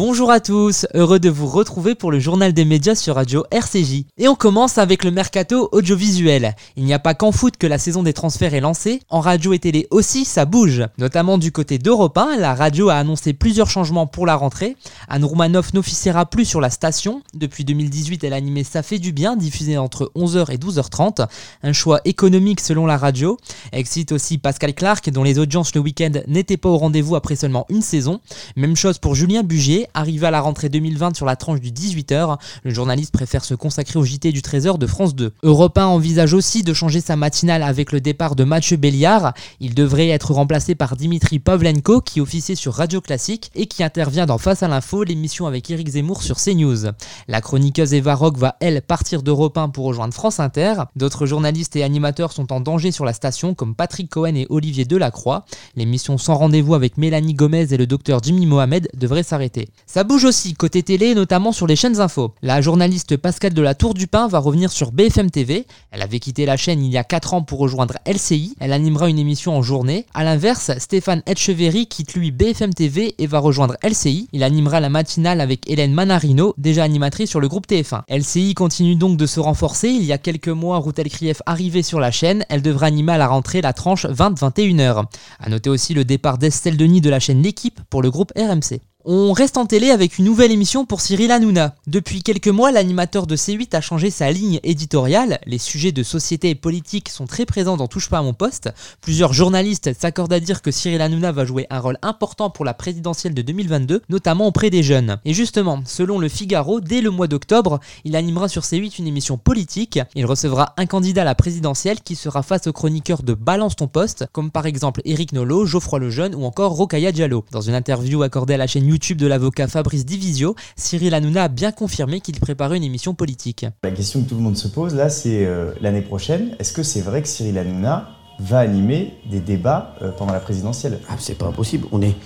Bonjour à tous, heureux de vous retrouver pour le journal des médias sur Radio RCJ. Et on commence avec le mercato audiovisuel. Il n'y a pas qu'en foot que la saison des transferts est lancée, en radio et télé aussi ça bouge. Notamment du côté d'Europe 1, la radio a annoncé plusieurs changements pour la rentrée. Anne Roumanoff n'officiera plus sur la station. Depuis 2018, elle animait Ça fait du bien, diffusé entre 11h et 12h30. Un choix économique selon la radio. Excite aussi Pascal Clark, dont les audiences le week-end n'étaient pas au rendez-vous après seulement une saison. Même chose pour Julien Bugier, Arrivé à la rentrée 2020 sur la tranche du 18h, le journaliste préfère se consacrer au JT du Trésor de France 2. Europe 1 envisage aussi de changer sa matinale avec le départ de Mathieu Béliard. Il devrait être remplacé par Dimitri Pavlenko qui officiait sur Radio Classique et qui intervient dans Face à l'info, l'émission avec Eric Zemmour sur CNews. La chroniqueuse Eva Rock va elle partir d'Europe 1 pour rejoindre France Inter. D'autres journalistes et animateurs sont en danger sur la station comme Patrick Cohen et Olivier Delacroix. L'émission Sans rendez-vous avec Mélanie Gomez et le docteur Jimmy Mohamed devrait s'arrêter. Ça bouge aussi côté télé, notamment sur les chaînes info. La journaliste Pascal de la Tour du Pin va revenir sur BFM TV. Elle avait quitté la chaîne il y a 4 ans pour rejoindre LCI. Elle animera une émission en journée. A l'inverse, Stéphane Etcheverry quitte lui BFM TV et va rejoindre LCI. Il animera la matinale avec Hélène Manarino, déjà animatrice sur le groupe TF1. LCI continue donc de se renforcer. Il y a quelques mois, Routel Krief arrivait sur la chaîne. Elle devra animer à la rentrée la tranche 20-21h. A noter aussi le départ d'Estelle Denis de la chaîne L'équipe pour le groupe RMC. On reste en télé avec une nouvelle émission pour Cyril Hanouna. Depuis quelques mois, l'animateur de C8 a changé sa ligne éditoriale. Les sujets de société et politique sont très présents dans Touche pas à mon poste. Plusieurs journalistes s'accordent à dire que Cyril Hanouna va jouer un rôle important pour la présidentielle de 2022, notamment auprès des jeunes. Et justement, selon le Figaro, dès le mois d'octobre, il animera sur C8 une émission politique. Il recevra un candidat à la présidentielle qui sera face aux chroniqueurs de Balance ton poste, comme par exemple Éric Nolot, Geoffroy Lejeune ou encore Rokaya Diallo. Dans une interview accordée à la chaîne YouTube YouTube de l'avocat Fabrice Divisio, Cyril Hanouna a bien confirmé qu'il préparait une émission politique. La question que tout le monde se pose là, c'est euh, l'année prochaine, est-ce que c'est vrai que Cyril Hanouna va animer des débats euh, pendant la présidentielle? Ah, C'est pas impossible. On est,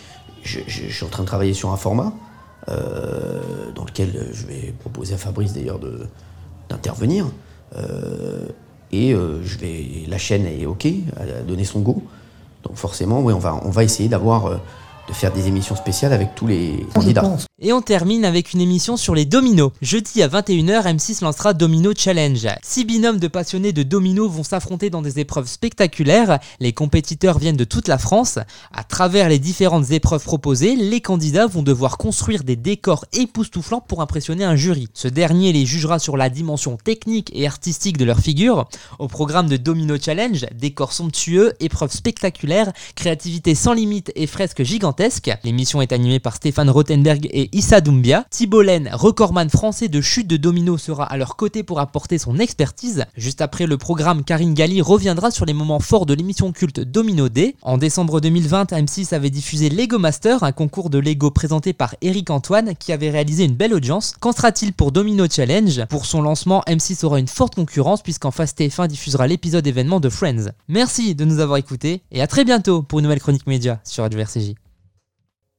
je, suis en train de travailler sur un format euh, dans lequel je vais proposer à Fabrice d'ailleurs d'intervenir. et je vais, la chaîne est OK, a donné son go. Donc forcément, oui, on va, on va essayer d'avoir de faire des émissions spéciales avec tous les candidats. Et on termine avec une émission sur les dominos. Jeudi à 21h, M6 lancera Domino Challenge. Six binômes de passionnés de dominos vont s'affronter dans des épreuves spectaculaires. Les compétiteurs viennent de toute la France. À travers les différentes épreuves proposées, les candidats vont devoir construire des décors époustouflants pour impressionner un jury. Ce dernier les jugera sur la dimension technique et artistique de leur figure. Au programme de Domino Challenge, décors somptueux, épreuves spectaculaires, créativité sans limite et fresques gigantesques. L'émission est animée par Stéphane Rothenberg et Issa Doumbia. Thibault recordman français de chute de domino, sera à leur côté pour apporter son expertise. Juste après le programme, Karine Galli reviendra sur les moments forts de l'émission culte Domino D. En décembre 2020, M6 avait diffusé Lego Master, un concours de Lego présenté par Eric Antoine qui avait réalisé une belle audience. Qu'en sera-t-il pour Domino Challenge? Pour son lancement, M6 aura une forte concurrence puisqu'en face TF1 diffusera l'épisode événement de Friends. Merci de nous avoir écoutés et à très bientôt pour une nouvelle chronique média sur Radio RCJ.